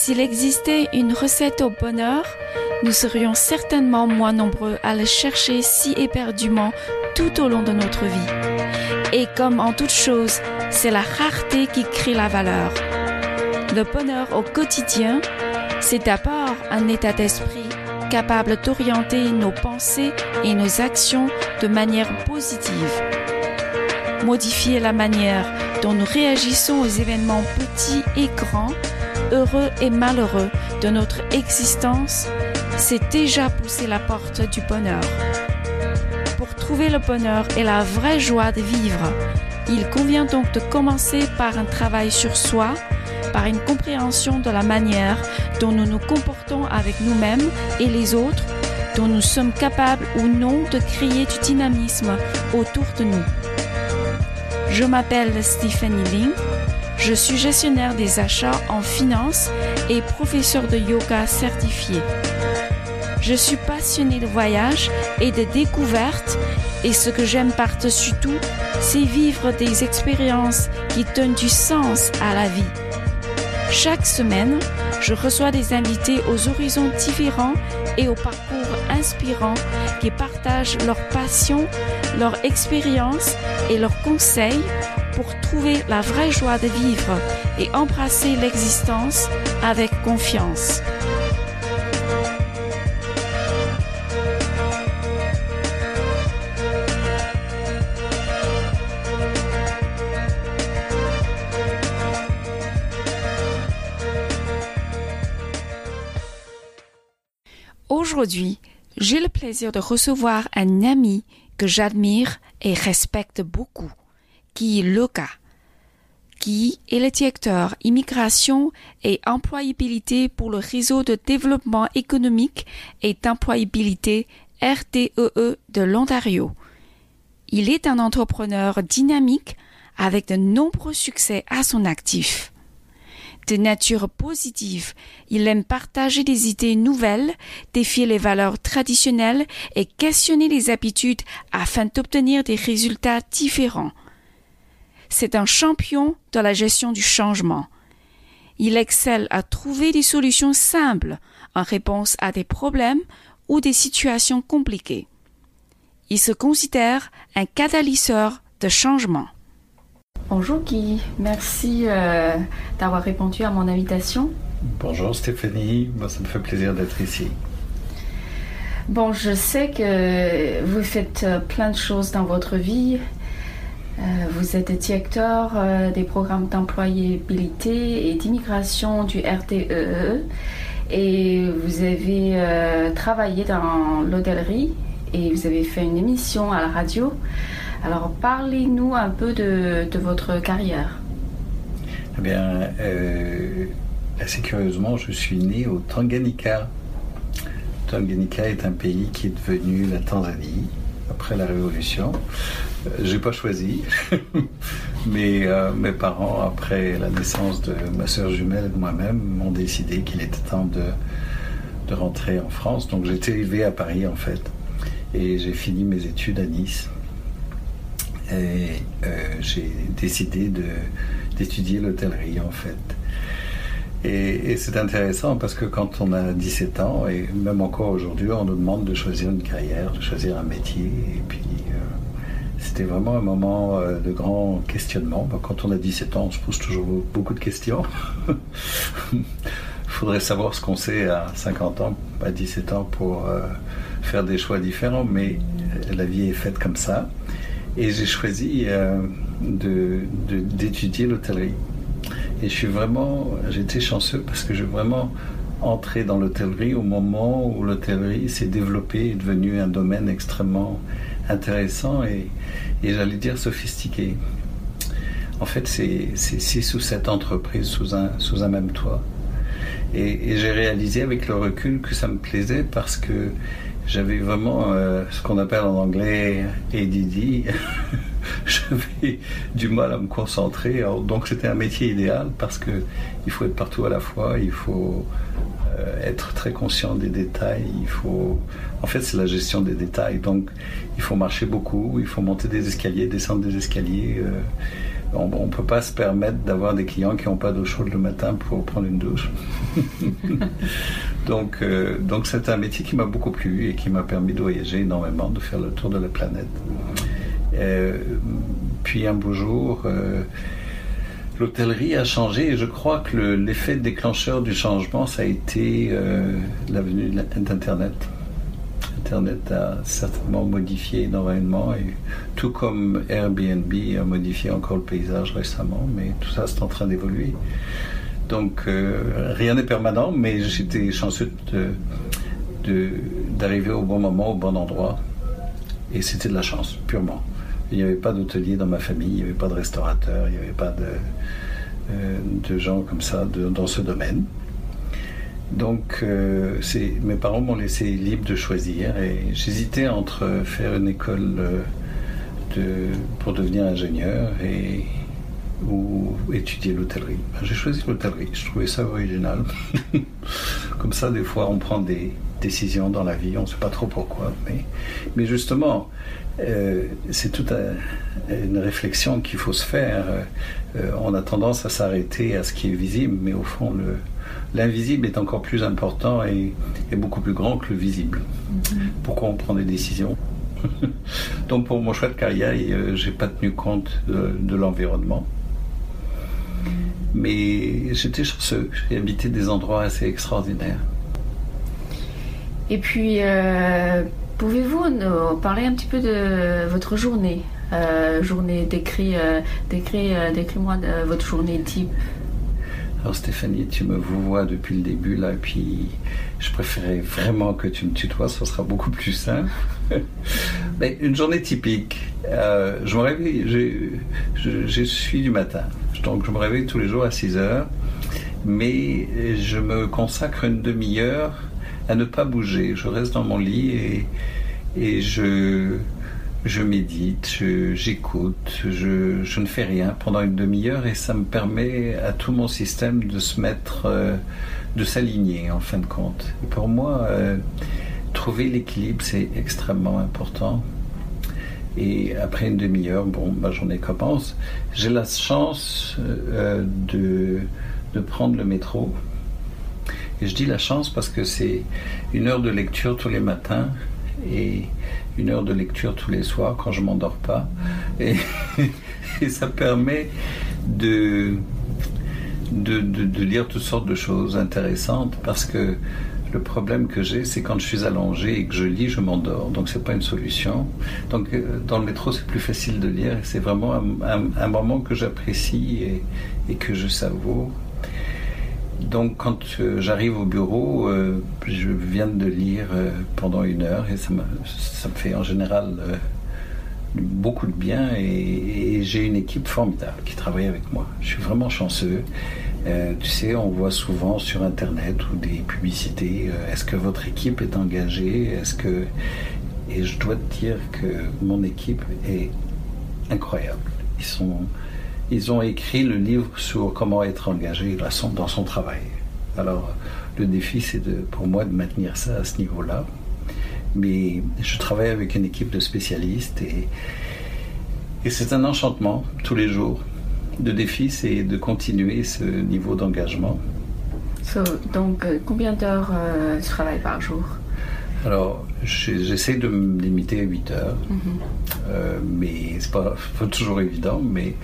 S'il existait une recette au bonheur, nous serions certainement moins nombreux à le chercher si éperdument tout au long de notre vie. Et comme en toute chose, c'est la rareté qui crée la valeur. Le bonheur au quotidien, c'est d'abord un état d'esprit capable d'orienter nos pensées et nos actions de manière positive. Modifier la manière dont nous réagissons aux événements petits et grands, heureux et malheureux de notre existence, c'est déjà pousser la porte du bonheur. Pour trouver le bonheur et la vraie joie de vivre, il convient donc de commencer par un travail sur soi, par une compréhension de la manière dont nous nous comportons avec nous-mêmes et les autres, dont nous sommes capables ou non de créer du dynamisme autour de nous. Je m'appelle Stephanie Ling, je suis gestionnaire des achats en finance et professeur de yoga certifié. Je suis passionnée de voyage et de découvertes et ce que j'aime par-dessus tout, c'est vivre des expériences qui donnent du sens à la vie. Chaque semaine, je reçois des invités aux horizons différents et aux parcours inspirants qui partagent leur passion, leur expérience et leurs conseils pour trouver la vraie joie de vivre et embrasser l'existence avec confiance. Aujourd'hui, j'ai le plaisir de recevoir un ami que j'admire et respecte beaucoup, qui est Loka, qui est le directeur immigration et employabilité pour le réseau de développement économique et d'employabilité RTEE e de l'Ontario. Il est un entrepreneur dynamique avec de nombreux succès à son actif de nature positive. Il aime partager des idées nouvelles, défier les valeurs traditionnelles et questionner les habitudes afin d'obtenir des résultats différents. C'est un champion de la gestion du changement. Il excelle à trouver des solutions simples en réponse à des problèmes ou des situations compliquées. Il se considère un catalyseur de changement. Bonjour Guy, merci euh, d'avoir répondu à mon invitation. Bonjour Stéphanie, moi ça me fait plaisir d'être ici. Bon, je sais que vous faites euh, plein de choses dans votre vie. Euh, vous êtes directeur des programmes d'employabilité et d'immigration du RTEE e et vous avez travaillé dans l'hôtellerie et vous avez fait une émission à la radio. Alors parlez-nous un peu de, votre carrière. Eh bien, euh, assez curieusement, je suis né au Tanganyika. Tanganyika est un pays qui est devenu la Tanzanie après la Révolution. Euh, j'ai pas choisi, mais euh, mes parents, après la naissance de ma soeur jumelle et de moi-même, m'ont décidé qu'il était temps de, de rentrer en France. Donc j'ai été élevé à Paris en fait, et j'ai fini mes études à Nice et euh, j'ai décidé d'étudier l'hôtellerie en fait. Et, c'est intéressant parce que quand on a 17 ans, et même encore aujourd'hui, on nous demande de choisir une carrière, de choisir un métier. Et puis, c'était vraiment un moment euh, de grand questionnement. Quand on a 17 ans, on se pose toujours beaucoup de questions. Il faudrait savoir ce qu'on sait à 50 ans, à 17 ans pour faire des choix différents, mais la vie est faite comme ça. Et j'ai choisi euh, d'étudier l'hôtellerie. Et je suis vraiment, été chanceux parce que j'ai vraiment entré dans l'hôtellerie au moment où l'hôtellerie s'est développée et devenue un domaine extrêmement intéressant et, j'allais dire sophistiqué. En fait, c'est six ou sept entreprises sous un, sous un même toit. Et, j'ai réalisé avec le recul que ça me plaisait parce que j'avais vraiment euh, ce qu'on appelle en anglais ADD. j'avais du mal à me concentrer. donc c'était un métier idéal parce que il faut être partout à la fois, il faut être très conscient des détails, il faut en fait c'est la gestion des détails. Donc il faut marcher beaucoup, il faut monter des escaliers, descendre des escaliers. Euh, on ne peut pas se permettre d'avoir des clients qui n'ont pas d'eau chaude le matin pour prendre une douche. donc, euh, donc c'est un métier qui m'a beaucoup plu et qui m'a permis de voyager énormément, de faire le tour de la planète. Euh, puis un beau jour, euh, l'hôtellerie a changé et je crois que l'effet déclencheur du changement, ça a été la venue d'Internet. Internet a certainement modifié énormément, et tout comme Airbnb a modifié encore le paysage récemment, mais tout ça c'est en train d'évoluer. Donc euh, rien n'est permanent, mais j'étais chanceux d'arriver au bon moment, au bon endroit, et c'était de la chance, purement. Il n'y avait pas d'hôtelier dans ma famille, il n'y avait pas de restaurateur, il n'y avait pas de, euh, de gens comme ça dans ce domaine. Donc, euh, mes parents m'ont laissé libre de choisir et j'hésitais entre faire une école euh, pour devenir ingénieur et, ou étudier l'hôtellerie. Ben, j'ai choisi l'hôtellerie, je trouvais ça original. Comme ça, des fois, on prend des décisions dans la vie, on ne sait pas trop pourquoi. Mais, mais justement, euh, c'est toute une réflexion qu'il faut se faire. on a tendance à s'arrêter à ce qui est visible, mais au fond, le, l'invisible est encore plus important et, beaucoup plus grand que le visible. Mhm. Pourquoi on prend des décisions? Donc pour mon choix de carrière, euh, j'ai pas tenu compte de, l'environnement. Mais j'étais chanceux, j'ai habité des endroits assez extraordinaires. Et puis, euh, pouvez-vous nous parler un petit peu de votre journée euh, Journée, décrit, décrit, décris-moi votre journée type. Alors Stéphanie, tu me vois depuis le début là, et puis je préférais vraiment que tu me tutoies, ce sera beaucoup plus simple. Mais une journée typique, euh, je me réveille, je, suis du matin, donc je me réveille tous les jours à 6 heures, mais je me consacre une demi-heure à ne pas bouger. Je reste dans mon lit et, et je, je médite, j'écoute, je, ne fais rien pendant une demi-heure et ça me permet à tout mon système de se mettre, euh, de s'aligner en fin de compte. pour moi, euh, trouver l'équilibre, c'est extrêmement important. Et après une demi-heure, bon, ma journée commence. J'ai la chance euh, de, de prendre le métro. Et je dis la chance parce que c'est une heure de lecture tous les matins et une heure de lecture tous les soirs quand je m'endors pas. Et, ça permet de, de, lire toutes sortes de choses intéressantes parce que le problème que j'ai, c'est quand je suis allongé et que je lis, je m'endors. Donc c'est pas une solution. Donc euh, dans le métro, c'est plus facile de lire. C'est vraiment un, moment que j'apprécie et, que je savoure. Donc quand euh, j'arrive au bureau, euh, je viens de lire euh, pendant une heure et ça me, ça me fait en général beaucoup de bien et, j'ai une équipe formidable qui travaille avec moi. Je suis vraiment chanceux. tu sais, on voit souvent sur Internet ou des publicités, est-ce que votre équipe est engagée? Est-ce que... Et je dois te dire que mon équipe est incroyable. Ils sont ils ont écrit le livre sur comment être engagé dans son travail. Alors, le défi, c'est pour moi de maintenir ça à ce niveau-là. Mais je travaille avec une équipe de spécialistes et, et c'est un enchantement tous les jours. Le défi, c'est de continuer ce niveau d'engagement. donc, euh, combien d'heures euh, tu travailles par jour? Alors, j'essaie de me limiter à 8 heures, mm-hmm. euh, mais c'est pas, pas, toujours évident, mais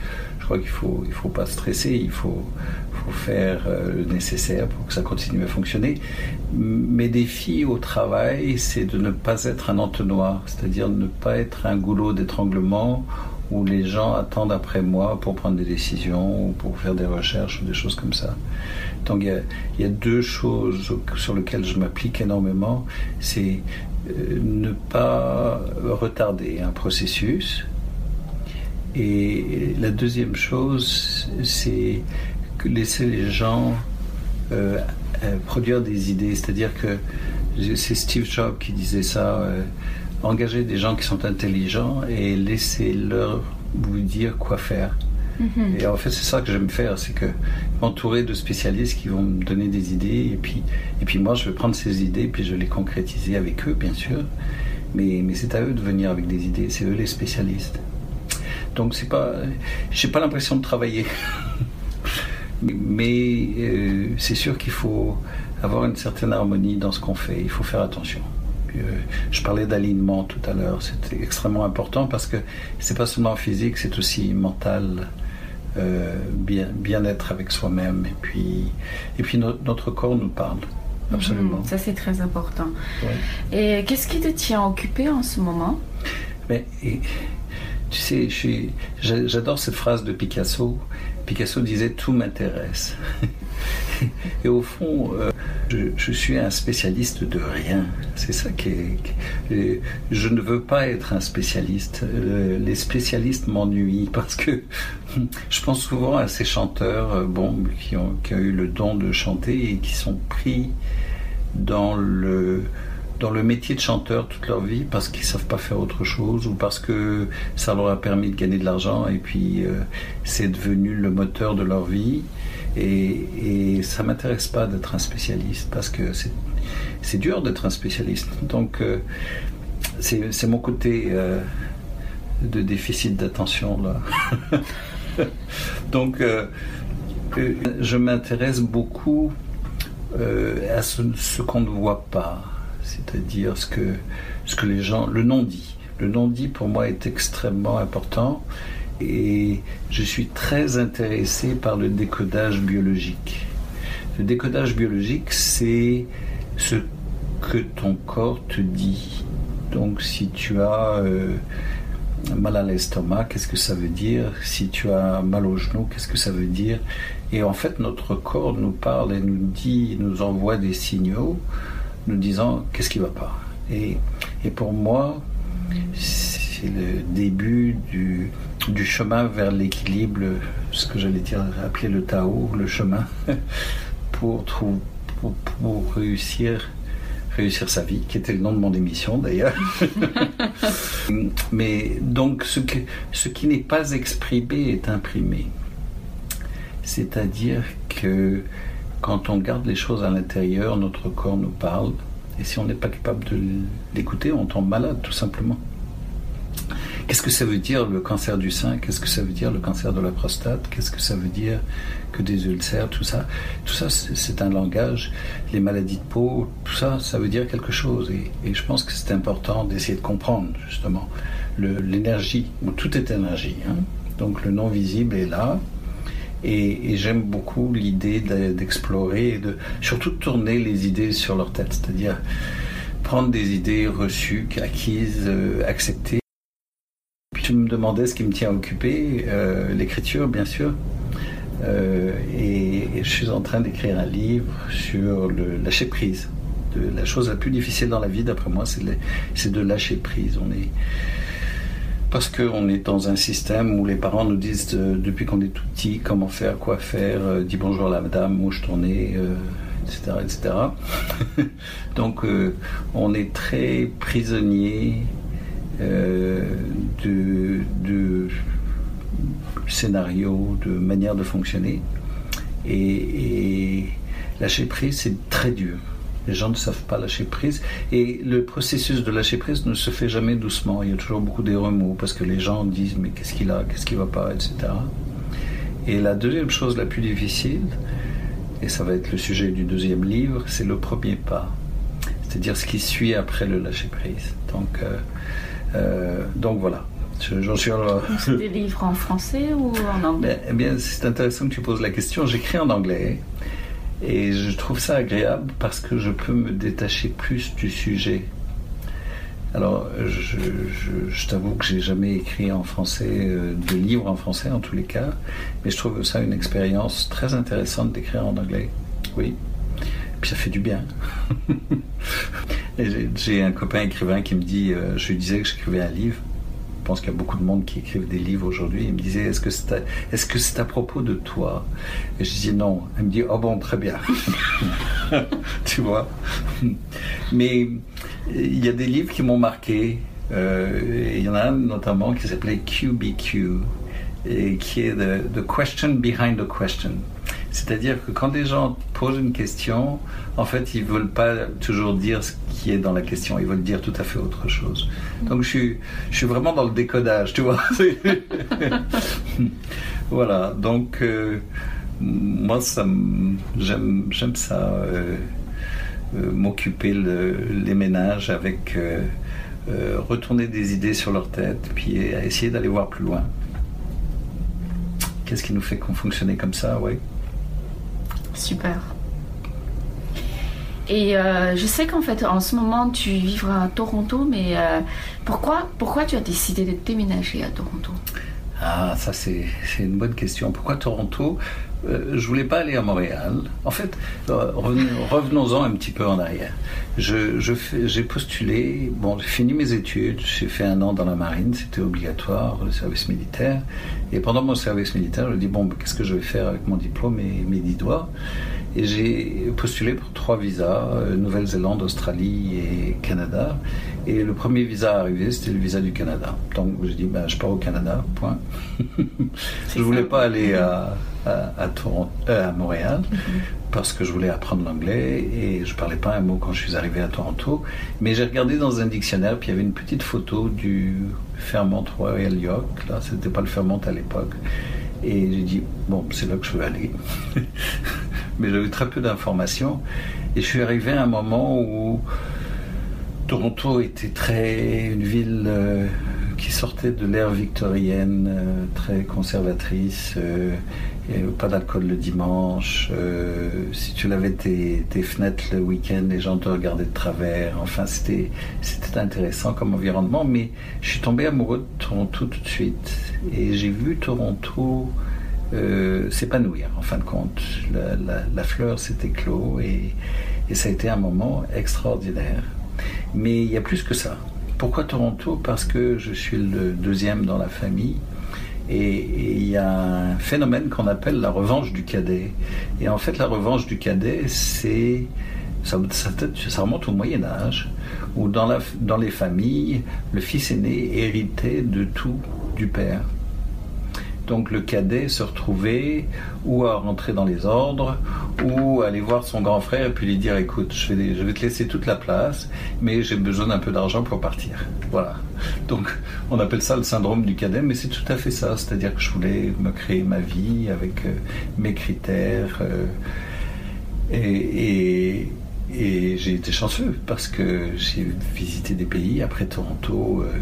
je crois qu'il faut, il faut pas stresser, il faut, faut faire euh, le nécessaire pour que ça continue à fonctionner. Mes défis au travail, c'est de ne pas être un entonnoir, c'est-à-dire ne pas être un goulot d'étranglement où les gens attendent après moi pour prendre des décisions ou pour faire des recherches ou des choses comme ça. Donc il y a, il y a deux choses sur lesquelles je m'applique énormément. C'est euh, ne pas retarder un processus, et la deuxième chose, c'est laisser les gens euh, euh, produire des idées. C'est-à-dire que c'est Steve Jobs qui disait ça. Euh, engager des gens qui sont intelligents et laisser-leur vous dire quoi faire. Mm-hmm. Et en fait, c'est ça que j'aime faire, c'est que m'entourer de spécialistes qui vont me donner des idées, et puis, et puis moi, je vais prendre ces idées, puis je vais les concrétiser avec eux, bien sûr. Mais, mais c'est à eux de venir avec des idées, c'est eux les spécialistes. Donc c'est pas, j'ai pas l'impression de travailler. Mais euh, c'est sûr qu'il faut avoir une certaine harmonie dans ce qu'on fait. Il faut faire attention. Euh, je parlais d'alignement tout à l'heure. C'est extrêmement important parce que c'est pas seulement physique, c'est aussi mental. Euh, bien, bien être avec soi-même et puis, et puis notre corps nous parle. Absolument. Mhm, ça, c'est très important. Et qu'est-ce qui te tient occupé en ce moment? Mais, Tu sais, j'adore cette phrase de Picasso. Picasso disait Tout m'intéresse. Et au fond, euh, je, suis un spécialiste de rien. C'est ça qui est. je ne veux pas être un spécialiste. Euh, les spécialistes m'ennuient parce que je pense souvent à ces chanteurs euh, bon, qui, ont, qui ont eu le don de chanter et qui sont pris dans le dans le métier de chanteur toute leur vie parce qu'ils savent pas faire autre chose ou parce que ça leur a permis de gagner de l'argent et puis c'est devenu le moteur de leur vie et, et ça m'intéresse pas d'être un spécialiste parce que c'est dur d'être un spécialiste. Donc, euh, c'est mon côté euh, de déficit d'attention là. Donc, euh, je m'intéresse beaucoup à ce qu'on ne voit pas, c'est-à-dire ce que, ce que les gens, le non-dit. Le non-dit pour moi est extrêmement important et je suis très intéressé par le décodage biologique. Le décodage biologique, c'est ce que ton corps te dit. Donc si tu as euh, mal à l'estomac, qu'est-ce que ça veut dire? Si tu as mal au genou, qu'est-ce que ça veut dire? Et en fait, notre corps nous parle et nous dit, nous envoie des signaux, nous disant qu'est-ce qui ne va pas? Et, et pour moi, c'est le début du, du chemin vers l'équilibre, ce que j'allais dire, appeler le Tao, le chemin, pour, pour, réussir, réussir sa vie, qui était le nom de mon émission d'ailleurs. Mais donc, ce, ce qui n'est pas exprimé est imprimé. C'est-à-dire que quand on garde les choses à l'intérieur, notre corps nous parle. Et si on n'est pas capable de l'écouter, on tombe malade, tout simplement. Qu'est-ce que ça veut dire le cancer du sein? Qu'est-ce que ça veut dire le cancer de la prostate? Qu'est-ce que ça veut dire que des ulcères Tout ça, tout ça, c'est un langage. Les maladies de peau, tout ça, ça veut dire quelque chose. Et, je pense que c'est important d'essayer de comprendre justement l'énergie. tout est énergie. Hein. Donc le non visible est là. Et, j'aime beaucoup l'idée d'explorer et surtout de tourner les idées sur leur tête, c'est-à-dire prendre des idées reçues, acquises, euh, acceptées tu me demandais ce qui me tient occupé, euh, l'écriture bien sûr. Euh, et, je suis en train d'écrire un livre sur le lâcher prise. La chose la plus difficile dans la vie, d'après moi, c'est de, lâcher prise. Parce qu'on est dans un système où les parents nous disent depuis qu'on est tout petit comment faire, quoi faire, euh, dis bonjour à la madame, où je tournais, etc., etc. Donc on est très prisonnier euh, de, de scénarios, de manière de fonctionner. Et, lâcher prise, c'est très dur. Les gens ne savent pas lâcher prise. Et le processus de lâcher prise ne se fait jamais doucement. Il y a toujours beaucoup des remous parce que les gens disent mais qu'est-ce qu'il a, qu'est-ce qui va pas, etc. Et la deuxième chose la plus difficile, et ça va être le sujet du deuxième livre, c'est le premier pas. C'est-à-dire ce qui suit après le lâcher prise. Donc, euh, euh, donc voilà. J'en suis C'est des livres en français ou en anglais? Eh bien, c'est intéressant que tu poses la question. J'écris en anglais et je trouve ça agréable parce que je peux me détacher plus du sujet. Alors, je, t'avoue que j'ai jamais écrit en français, euh, de livres en français en tous les cas, mais je trouve ça une expérience très intéressante d'écrire en anglais. Oui. Puis ça fait du bien. J'ai un copain écrivain qui me dit, euh, je lui disais que j'écrivais un livre. Je pense qu'il y a beaucoup de monde qui écrivent des livres aujourd'hui. Il me disait, est-ce que c'est à, est -ce c'est à propos de toi? Et je dis non. Elle me dit, oh bon, très bien. tu vois? Mais il y a des livres qui m'ont marqué. Euh, il y en a un notamment qui s'appelait QBQ, et qui est the Question Behind the Question. C'est-à-dire que quand des gens posent une question, en fait, ils veulent pas toujours dire ce qui est dans la question, ils veulent dire tout à fait autre chose. Donc je suis, je suis vraiment dans le décodage, tu vois. voilà, donc euh, moi, ça, j'aime, j'aime ça, euh, euh, m'occuper les ménages avec retourner des idées sur leur tête, puis essayer d'aller voir plus loin. Qu'est-ce qui nous fait qu'on comme ça, oui. Super. Et euh, je sais qu'en fait, en ce moment, tu vivras à Toronto, mais euh, pourquoi, pourquoi tu as décidé de déménager à Toronto? Ah, ça c'est une bonne question. Pourquoi Toronto? Euh, je voulais pas aller à Montréal. En fait, revenons-en un petit peu en arrière. Je, j'ai postulé, bon, j'ai fini mes études, j'ai fait un an dans la marine, c'était obligatoire, le service militaire. Et pendant mon service militaire, je dis, bon, qu'est-ce que je vais faire avec mon diplôme et mes dix doigts? Et j'ai postulé pour trois visas, euh, Nouvelle-Zélande, Australie et Canada. Et le premier visa arrivé, c'était le visa du Canada. Donc j'ai dit, ben, je pars au Canada, point. je voulais pas aller à, à, Toronto, euh, à Montréal mhm. parce que je voulais apprendre l'anglais et je parlais pas un mot quand je suis arrivé à Toronto. Mais j'ai regardé dans un dictionnaire, puis il y avait une petite photo du Fairmont Royal York. Là, c'était pas le Fairmont à l'époque. Et j'ai dit, bon, c'est là que je veux aller. Mais j'avais très peu d'informations. Et je suis arrivé à un moment où Toronto était très une ville euh, qui sortait de l'ère victorienne, euh, très conservatrice. Euh, pas d'alcool le dimanche. si tu lavais tes, fenêtres le week-end, les gens te regardaient de travers. Enfin, c'était c'était intéressant comme environnement. Mais je suis tombé amoureux de Toronto tout de suite. Et j'ai vu Toronto s'épanouir, en fin de compte. La, fleur s'est éclos et, et ça a été un moment extraordinaire. Mais il y a plus que ça. Pourquoi Toronto? Parce que je suis le deuxième dans la famille. Et il y a un phénomène qu'on appelle la revanche du cadet. Et en fait, la revanche du cadet, c'est ça, remonte au Moyen Âge, où dans les familles, le fils aîné héritait de tout du père. Donc le cadet se retrouvait ou à rentrer dans les ordres, ou aller voir son grand frère et puis lui dire écoute, je vais, te laisser toute la place, mais j'ai besoin d'un peu d'argent pour partir. Voilà. Donc on appelle ça le syndrome du cadet, mais c'est tout à fait ça. C'est-à-dire que je voulais me créer ma vie avec euh, mes critères. Euh, et, j'ai été chanceux parce que j'ai visité des pays après Toronto. Euh,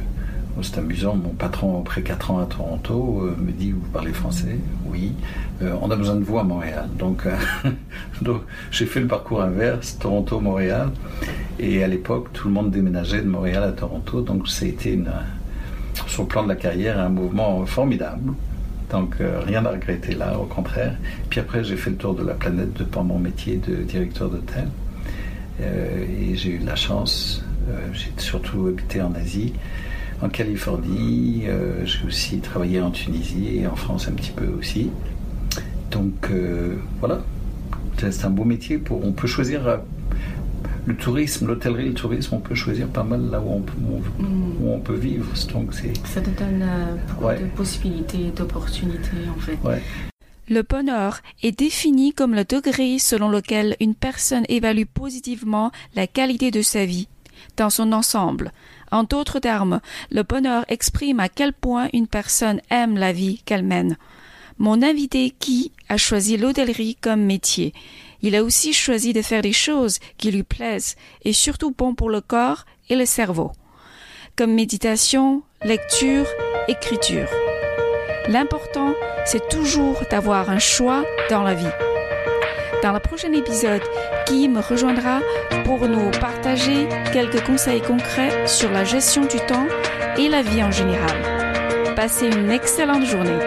c'est amusant, mon patron, après 4 ans à Toronto, euh, me dit Vous parlez français? Oui. Euh, on a besoin de vous à Montréal. Donc, euh, j'ai fait le parcours inverse, Toronto-Montréal. Et à l'époque, tout le monde déménageait de Montréal à Toronto. Donc, ça a été, une, sur le plan de la carrière, un mouvement formidable. Donc, rien à regretter là, au contraire. Puis après, j'ai fait le tour de la planète de par mon métier de directeur d'hôtel. et j'ai eu la chance, j'ai surtout habité en Asie en Californie, euh, j'ai aussi travaillé en Tunisie et en France un petit peu aussi. Donc euh, voilà, c'est un beau métier. Pour, on peut choisir euh, le tourisme, l'hôtellerie, le tourisme, on peut choisir pas mal là où on, on peut vivre. Donc Ça te donne beaucoup de possibilités, d'opportunités en fait. Le bonheur est défini comme le degré selon lequel une personne évalue positivement la qualité de sa vie dans son ensemble, en d'autres termes, le bonheur exprime à quel point une personne aime la vie qu'elle mène. Mon invité qui a choisi l'hôtellerie comme métier. Il a aussi choisi de faire des choses qui lui plaisent et surtout bon pour le corps et le cerveau, comme méditation, lecture, écriture. L'important, c'est toujours d'avoir un choix dans la vie. Dans le prochain épisode, Guy me rejoindra pour nous partager quelques conseils concrets sur la gestion du temps et la vie en général. Passez une excellente journée.